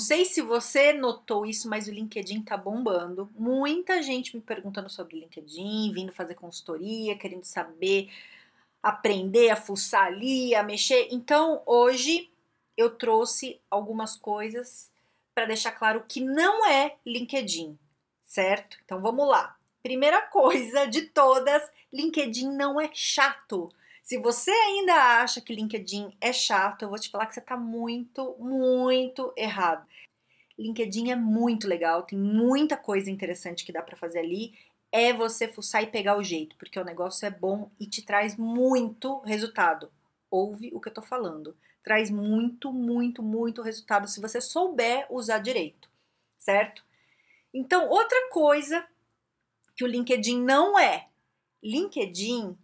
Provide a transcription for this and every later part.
Sei se você notou isso, mas o LinkedIn tá bombando. Muita gente me perguntando sobre LinkedIn, vindo fazer consultoria, querendo saber, aprender a fuçar ali, a mexer. Então, hoje eu trouxe algumas coisas para deixar claro que não é LinkedIn, certo? Então vamos lá. Primeira coisa de todas, LinkedIn não é chato. Se você ainda acha que LinkedIn é chato, eu vou te falar que você está muito, muito errado. LinkedIn é muito legal, tem muita coisa interessante que dá para fazer ali. É você fuçar e pegar o jeito, porque o negócio é bom e te traz muito resultado. Ouve o que eu tô falando. Traz muito, muito, muito resultado se você souber usar direito, certo? Então, outra coisa que o LinkedIn não é. LinkedIn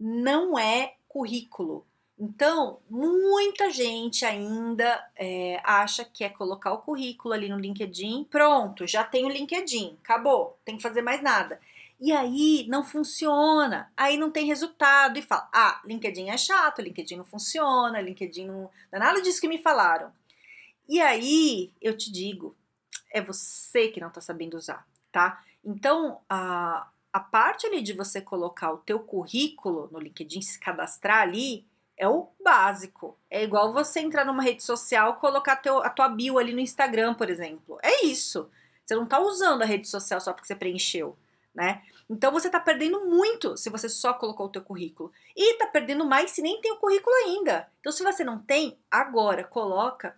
não é currículo. Então, muita gente ainda é, acha que é colocar o currículo ali no LinkedIn, pronto, já tem o LinkedIn, acabou, tem que fazer mais nada. E aí não funciona, aí não tem resultado e fala: ah, LinkedIn é chato, LinkedIn não funciona, LinkedIn não, não é nada disso que me falaram. E aí eu te digo, é você que não está sabendo usar, tá? Então, a, a parte ali de você colocar o teu currículo no LinkedIn, se cadastrar ali, é o básico. É igual você entrar numa rede social, colocar teu, a tua bio ali no Instagram, por exemplo. É isso. Você não está usando a rede social só porque você preencheu, né? Então você está perdendo muito se você só colocou o teu currículo. E está perdendo mais se nem tem o currículo ainda. Então se você não tem, agora coloca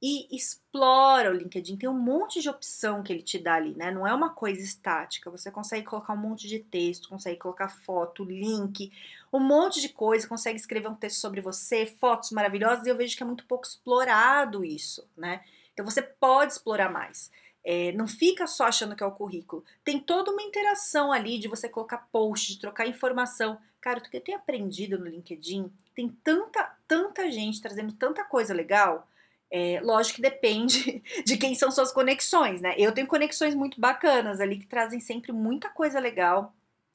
e explora o LinkedIn. Tem um monte de opção que ele te dá ali, né? Não é uma coisa estática. Você consegue colocar um monte de texto, consegue colocar foto, link, um monte de coisa, consegue escrever um texto sobre você, fotos maravilhosas, e eu vejo que é muito pouco explorado isso, né? Então você pode explorar mais. É, não fica só achando que é o currículo. Tem toda uma interação ali de você colocar post, de trocar informação. Cara, o que eu tenho aprendido no LinkedIn, tem tanta, tanta gente trazendo tanta coisa legal é, lógico que depende de quem são suas conexões, né? Eu tenho conexões muito bacanas ali que trazem sempre muita coisa legal.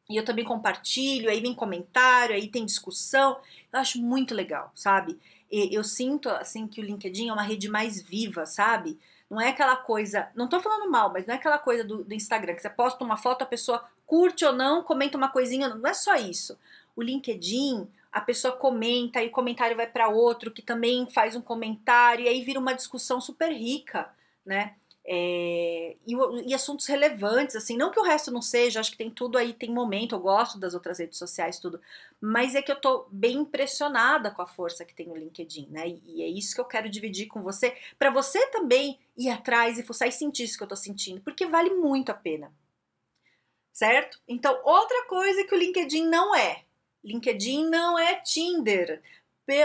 E eu também compartilho, aí vem comentário, aí tem discussão. Eu acho muito legal, sabe? E eu sinto assim que o LinkedIn é uma rede mais viva, sabe? Não é aquela coisa, não tô falando mal, mas não é aquela coisa do, do Instagram que você posta uma foto, a pessoa curte ou não, comenta uma coisinha, não é só isso. O LinkedIn, a pessoa comenta e o comentário vai para outro que também faz um comentário e aí vira uma discussão super rica, né? É, e, e, assuntos relevantes, assim, não que o resto não seja, acho que tem tudo aí, tem momento, eu gosto das outras redes sociais, tudo, mas é que eu tô bem impressionada com a força que tem o LinkedIn, né? E, e é isso que eu quero dividir com você, para você também ir atrás e fuçar e sentir isso que eu tô sentindo, porque vale muito a pena, certo? Então, outra coisa que o LinkedIn não é, LinkedIn não é Tinder.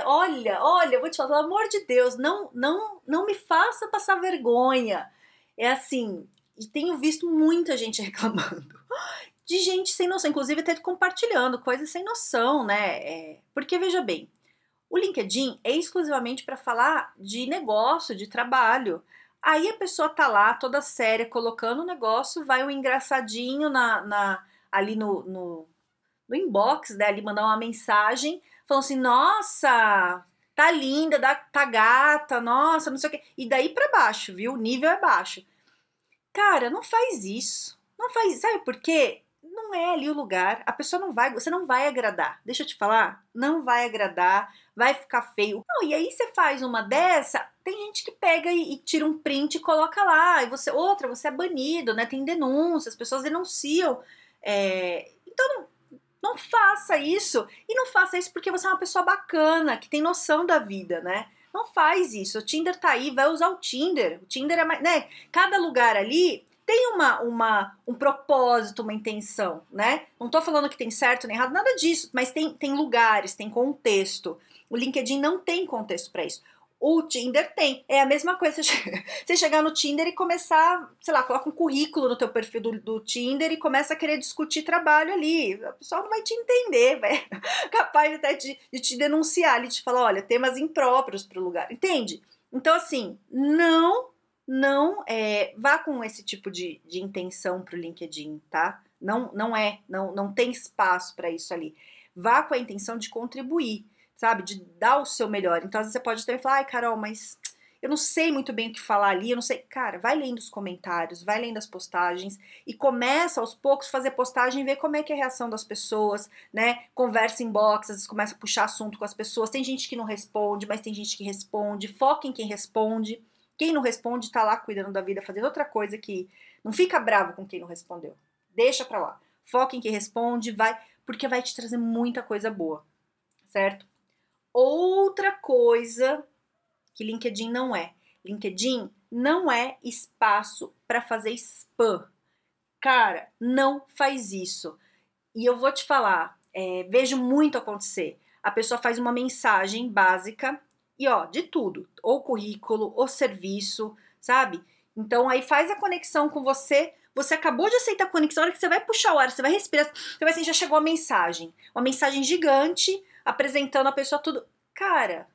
Olha, olha, vou te falar, pelo amor de Deus, não, não, não me faça passar vergonha. É assim, e tenho visto muita gente reclamando. De gente sem noção, inclusive até compartilhando coisas sem noção, né? É, porque veja bem, o LinkedIn é exclusivamente para falar de negócio, de trabalho. Aí a pessoa tá lá toda séria, colocando o negócio, vai um engraçadinho na, na ali no, no no inbox dela e mandar uma mensagem falando assim: nossa, tá linda, tá gata, nossa, não sei o quê. E daí para baixo, viu? O nível é baixo. Cara, não faz isso. Não faz. Sabe por quê? Não é ali o lugar. A pessoa não vai. Você não vai agradar. Deixa eu te falar. Não vai agradar. Vai ficar feio. Não, e aí você faz uma dessa. Tem gente que pega e, e tira um print e coloca lá. E você. Outra, você é banido, né? Tem denúncias, as pessoas denunciam. É, então, não faça isso. E não faça isso porque você é uma pessoa bacana, que tem noção da vida, né? Não faz isso. O Tinder tá aí, vai usar o Tinder. O Tinder é mais, né? Cada lugar ali tem uma, uma, um propósito, uma intenção, né? Não tô falando que tem certo nem errado, nada disso, mas tem, tem lugares, tem contexto. O LinkedIn não tem contexto para isso. O Tinder tem. É a mesma coisa você chegar no Tinder e começar, sei lá, coloca um currículo no teu perfil do, do Tinder e começa a querer discutir trabalho ali. O pessoal não vai te entender, vai capaz até de, de te denunciar, ele te falar, olha, temas impróprios para o lugar. Entende? Então, assim, não, não é, vá com esse tipo de, de intenção para o LinkedIn, tá? Não, não é, não, não tem espaço para isso ali. Vá com a intenção de contribuir sabe? De dar o seu melhor. Então, às vezes você pode também falar, ai, Carol, mas eu não sei muito bem o que falar ali, eu não sei. Cara, vai lendo os comentários, vai lendo as postagens e começa aos poucos fazer postagem e ver como é que é a reação das pessoas, né? Conversa em box, às vezes começa a puxar assunto com as pessoas. Tem gente que não responde, mas tem gente que responde. Foca em quem responde. Quem não responde tá lá cuidando da vida, fazendo outra coisa que não fica bravo com quem não respondeu. Deixa pra lá. Foca em quem responde, vai, porque vai te trazer muita coisa boa, certo? Outra coisa que LinkedIn não é. LinkedIn não é espaço para fazer spam. Cara, não faz isso. E eu vou te falar, é, vejo muito acontecer. A pessoa faz uma mensagem básica e ó, de tudo, ou currículo, ou serviço, sabe? Então aí faz a conexão com você. Você acabou de aceitar a conexão, a hora que você vai puxar o ar, você vai respirar, você vai assim, já chegou a mensagem. Uma mensagem gigante apresentando a pessoa tudo. Cara,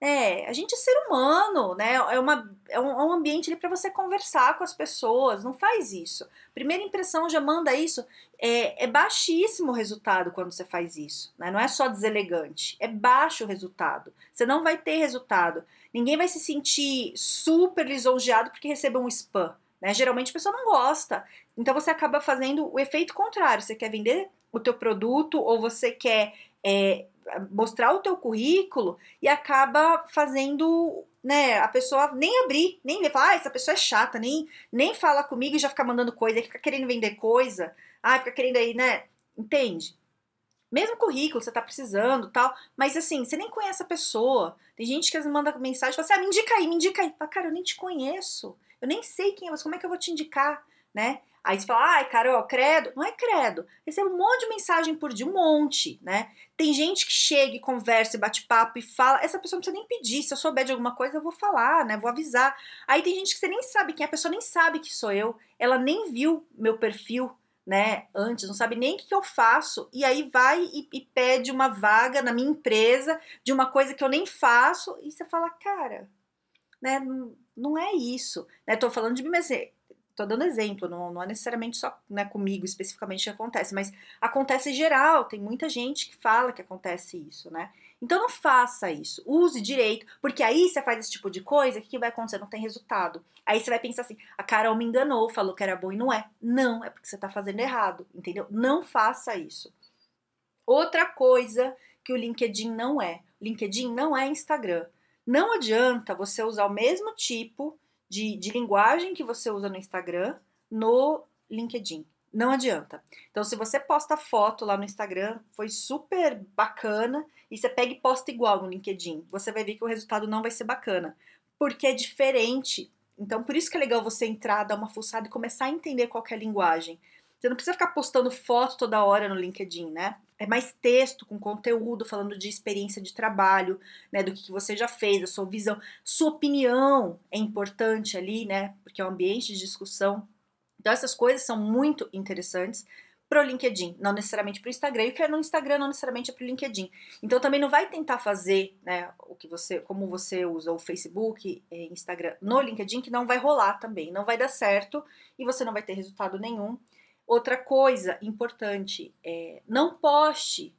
é, a gente é ser humano, né? É, uma, é um, é um ambiente para você conversar com as pessoas. Não faz isso. Primeira impressão já manda isso. É, é baixíssimo o resultado quando você faz isso. Né? Não é só deselegante. É baixo o resultado. Você não vai ter resultado. Ninguém vai se sentir super lisonjeado porque recebeu um spam. Né? Geralmente a pessoa não gosta. Então você acaba fazendo o efeito contrário. Você quer vender o teu produto ou você quer é, mostrar o teu currículo e acaba fazendo, né, a pessoa nem abrir, nem ver, ah, essa pessoa é chata, nem, nem fala comigo e já fica mandando coisa, fica querendo vender coisa, ah, fica querendo aí, né, entende? Mesmo currículo, você tá precisando tal, mas assim, você nem conhece a pessoa. Tem gente que manda mensagem e fala assim, ah, me indica aí, me indica aí. Fala, cara, eu nem te conheço, eu nem sei quem é você, como é que eu vou te indicar, né? Aí você fala, ai, Carol, credo. Não é credo. Recebe um monte de mensagem por dia, um monte, né? Tem gente que chega e conversa e bate papo e fala. Essa pessoa não precisa nem pedir. Se eu souber de alguma coisa, eu vou falar, né? Vou avisar. Aí tem gente que você nem sabe quem é, a pessoa nem sabe que sou eu. Ela nem viu meu perfil, né? Antes, não sabe nem o que, eu faço. E aí vai e, e pede uma vaga na minha empresa de uma coisa que eu nem faço. E você fala, cara, né? Não, não é isso. Né? Tô falando de mim, mas assim, Tô dando exemplo, não, não é necessariamente só né, comigo especificamente que acontece, mas acontece geral, tem muita gente que fala que acontece isso, né? Então não faça isso, use direito, porque aí você faz esse tipo de coisa, o que, que vai acontecer? Não tem resultado. Aí você vai pensar assim, a Carol me enganou, falou que era bom e não é. Não, é porque você tá fazendo errado, entendeu? Não faça isso. Outra coisa que o LinkedIn não é, LinkedIn não é Instagram. Não adianta você usar o mesmo tipo de, de linguagem que você usa no Instagram no LinkedIn. Não adianta. Então, se você posta foto lá no Instagram, foi super bacana, e você pega e posta igual no LinkedIn, você vai ver que o resultado não vai ser bacana, porque é diferente. Então, por isso que é legal você entrar, dar uma fuçada e começar a entender qual é a linguagem. Você não precisa ficar postando foto toda hora no LinkedIn, né? É mais texto com conteúdo, falando de experiência de trabalho, né? Do que você já fez, a sua visão. Sua opinião é importante ali, né? Porque é um ambiente de discussão. Então, essas coisas são muito interessantes para o LinkedIn, não necessariamente para o Instagram. E o que é no Instagram não necessariamente é para o LinkedIn. Então também não vai tentar fazer, né, o que você, como você usa o Facebook, eh, Instagram no LinkedIn, que não vai rolar também, não vai dar certo e você não vai ter resultado nenhum. Outra coisa importante é não poste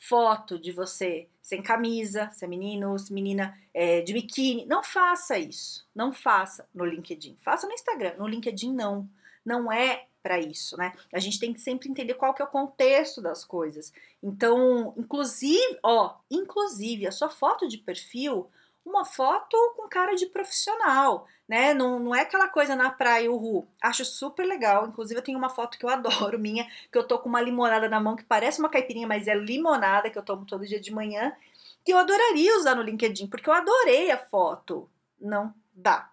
foto de você sem camisa, se é menino, se menina é, de biquíni. Não faça isso. Não faça no LinkedIn. Faça no Instagram. No LinkedIn, não. Não é para isso, né? A gente tem que sempre entender qual que é o contexto das coisas. Então, inclusive, ó, inclusive a sua foto de perfil uma foto com cara de profissional, né? Não, não é aquela coisa na praia, uhul. Acho super legal. Inclusive, eu tenho uma foto que eu adoro, minha, que eu tô com uma limonada na mão que parece uma caipirinha, mas é limonada que eu tomo todo dia de manhã. Que eu adoraria usar no LinkedIn, porque eu adorei a foto. Não dá.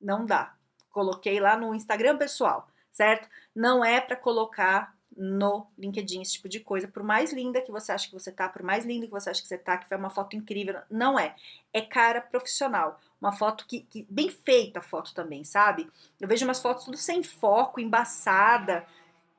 Não dá. Coloquei lá no Instagram pessoal, certo? Não é para colocar no LinkedIn esse tipo de coisa. Por mais linda que você acha que você tá, por mais linda que você acha que você tá, que foi uma foto incrível, não é. É cara profissional. Uma foto que, que bem feita a foto também, sabe? Eu vejo umas fotos tudo sem foco, embaçada.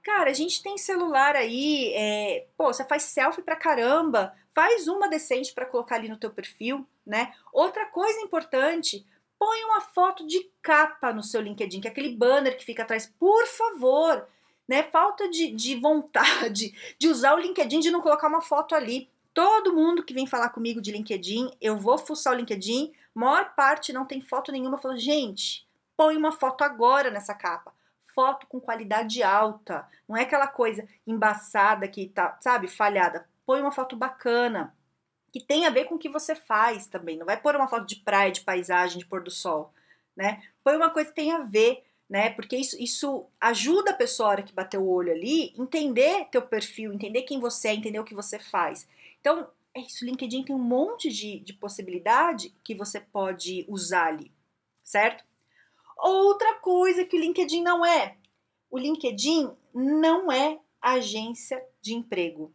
Cara, a gente tem celular aí, é, pô, você faz selfie pra caramba, faz uma decente para colocar ali no teu perfil, né? Outra coisa importante, põe uma foto de capa no seu LinkedIn, que é aquele banner que fica atrás, por favor, né? Falta de, de vontade de usar o LinkedIn, de não colocar uma foto ali. Todo mundo que vem falar comigo de LinkedIn, eu vou fuçar o LinkedIn, maior parte não tem foto nenhuma. Falou, gente, põe uma foto agora nessa capa. Foto com qualidade alta. Não é aquela coisa embaçada que tá, sabe, falhada. Põe uma foto bacana. Que tem a ver com o que você faz também. Não vai pôr uma foto de praia, de paisagem, de pôr do sol, né? Põe uma coisa que tem a ver né? Porque isso, isso ajuda a pessoa que bateu o olho ali entender teu perfil, entender quem você é, entender o que você faz. Então, é isso, LinkedIn tem um monte de, de possibilidade que você pode usar ali, certo? Outra coisa que o LinkedIn não é, o LinkedIn não é agência de emprego.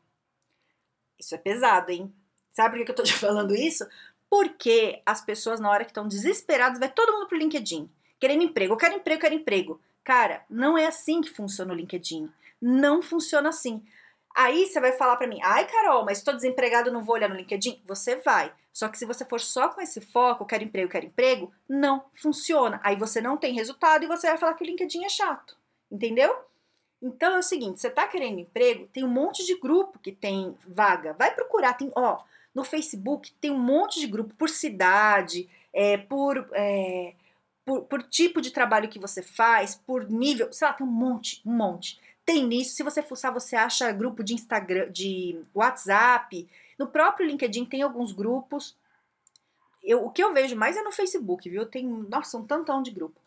Isso é pesado, hein? Sabe por que eu tô te falando isso? Porque as pessoas, na hora que estão desesperadas, vai todo mundo pro LinkedIn querendo emprego, eu quero emprego, eu quero emprego. Cara, não é assim que funciona o LinkedIn. Não funciona assim. Aí você vai falar para mim, ai Carol, mas estou desempregado, não vou olhar no LinkedIn? Você vai. Só que se você for só com esse foco, quero emprego, quero emprego, não funciona. Aí você não tem resultado e você vai falar que o LinkedIn é chato. Entendeu? Então é o seguinte, você está querendo emprego, tem um monte de grupo que tem vaga. Vai procurar, tem, ó, no Facebook tem um monte de grupo por cidade, é, por é, por, por tipo de trabalho que você faz, por nível, sei lá, tem um monte, um monte. Tem nisso, se você fuçar, você acha grupo de Instagram, de WhatsApp, no próprio LinkedIn tem alguns grupos. Eu, o que eu vejo mais é no Facebook, viu? Tem, nossa, um tantão de grupo.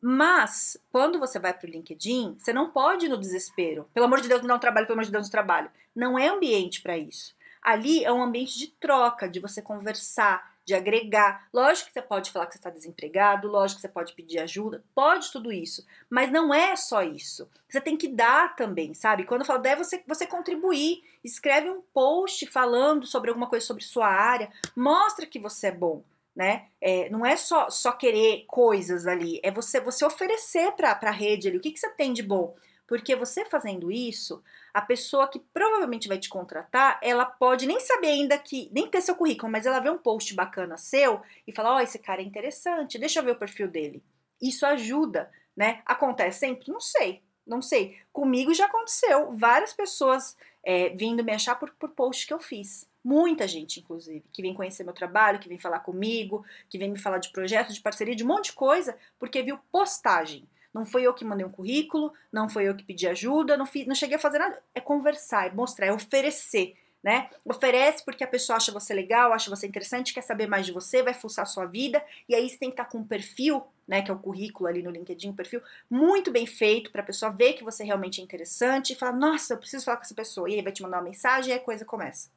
Mas, quando você vai para o LinkedIn, você não pode ir no desespero. Pelo amor de Deus, me dá um trabalho, pelo amor de Deus, um trabalho. Não é ambiente para isso. Ali é um ambiente de troca, de você conversar, de agregar. Lógico que você pode falar que você está desempregado, lógico que você pode pedir ajuda, pode tudo isso, mas não é só isso. Você tem que dar também, sabe? Quando eu falo der, você, você contribuir, escreve um post falando sobre alguma coisa sobre sua área, mostra que você é bom. Né? É, não é só, só querer coisas ali, é você você oferecer para a rede ali o que, que você tem de bom. Porque você fazendo isso, a pessoa que provavelmente vai te contratar, ela pode nem saber ainda que, nem ter seu currículo, mas ela vê um post bacana seu e fala: Ó, oh, esse cara é interessante, deixa eu ver o perfil dele. Isso ajuda, né? Acontece sempre? Não sei, não sei. Comigo já aconteceu. Várias pessoas é, vindo me achar por, por post que eu fiz. Muita gente, inclusive, que vem conhecer meu trabalho, que vem falar comigo, que vem me falar de projetos, de parceria, de um monte de coisa, porque viu postagem. Não foi eu que mandei um currículo, não foi eu que pedi ajuda, não, fiz, não cheguei a fazer nada. É conversar, é mostrar, é oferecer, né? Oferece porque a pessoa acha você legal, acha você interessante, quer saber mais de você, vai fuçar sua vida, e aí você tem que estar com um perfil, né, que é o currículo ali no LinkedIn, um perfil muito bem feito para a pessoa ver que você realmente é interessante e falar, nossa, eu preciso falar com essa pessoa. E aí vai te mandar uma mensagem e a coisa começa,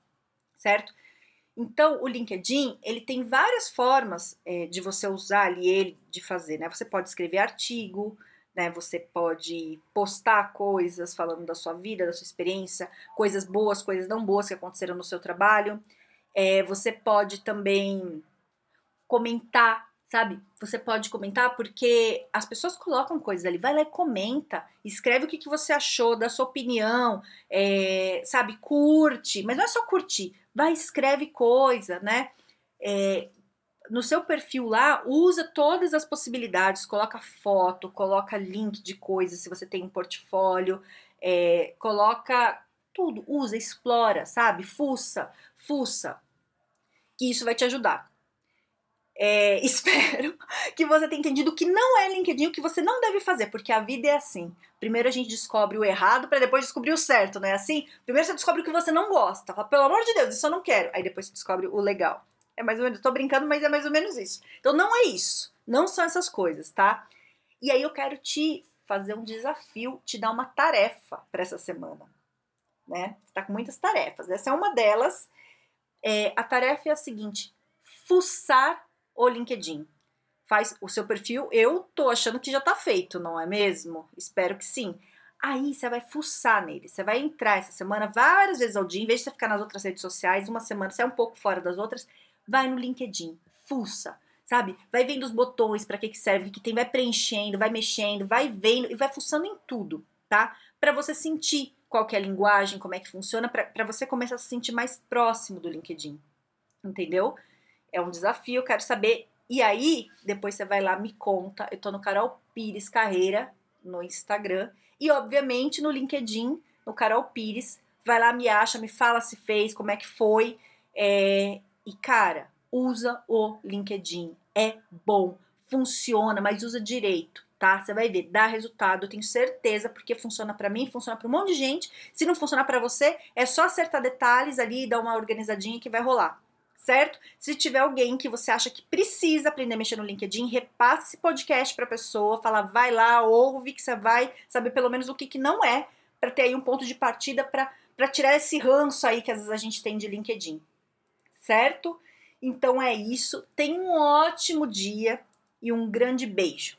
certo? Então, o LinkedIn, ele tem várias formas é, de você usar ali ele, de fazer, né? Você pode escrever artigo, né? Você pode postar coisas falando da sua vida, da sua experiência, coisas boas, coisas não boas que aconteceram no seu trabalho. É, você pode também comentar, sabe? Você pode comentar porque as pessoas colocam coisas ali. Vai lá e comenta, escreve o que, que você achou, da sua opinião, é, sabe? Curte, mas não é só curtir, vai escreve coisa, né? É, no seu perfil lá, usa todas as possibilidades, coloca foto, coloca link de coisas, se você tem um portfólio, é, coloca tudo, usa, explora, sabe? Fuça, fuça, que isso vai te ajudar. É, espero que você tenha entendido que não é LinkedIn, o que você não deve fazer, porque a vida é assim. Primeiro a gente descobre o errado para depois descobrir o certo, não é assim? Primeiro você descobre o que você não gosta, fala, pelo amor de Deus, isso eu não quero. Aí depois você descobre o legal. É mais ou menos, tô brincando, mas é mais ou menos isso. Então não é isso. Não são essas coisas, tá? E aí eu quero te fazer um desafio, te dar uma tarefa para essa semana. Né? Você tá com muitas tarefas. Essa é uma delas. É, a tarefa é a seguinte: fuçar o LinkedIn. Faz o seu perfil. Eu tô achando que já tá feito, não é mesmo? Espero que sim. Aí você vai fuçar nele, você vai entrar essa semana várias vezes ao dia, em vez de você ficar nas outras redes sociais, uma semana você é um pouco fora das outras, vai no LinkedIn, fuça, sabe? Vai vendo os botões, para que que serve, que tem, vai preenchendo, vai mexendo, vai vendo e vai fuçando em tudo, tá? Para você sentir qual é a linguagem, como é que funciona, para você começar a se sentir mais próximo do LinkedIn, entendeu? É um desafio, eu quero saber. E aí, depois você vai lá, me conta. Eu tô no Carol Pires Carreira, no Instagram, e, obviamente, no LinkedIn, no Carol Pires. Vai lá, me acha, me fala se fez, como é que foi. É... E, cara, usa o LinkedIn. É bom, funciona, mas usa direito, tá? Você vai ver, dá resultado, eu tenho certeza, porque funciona para mim, funciona para um monte de gente. Se não funcionar para você, é só acertar detalhes ali e dar uma organizadinha que vai rolar certo? Se tiver alguém que você acha que precisa aprender a mexer no LinkedIn, repasse esse podcast para a pessoa, fala, vai lá, ouve que você vai saber pelo menos o que, que não é, para ter aí um ponto de partida para tirar esse ranço aí que às vezes a gente tem de LinkedIn, certo? Então é isso. Tenha um ótimo dia e um grande beijo.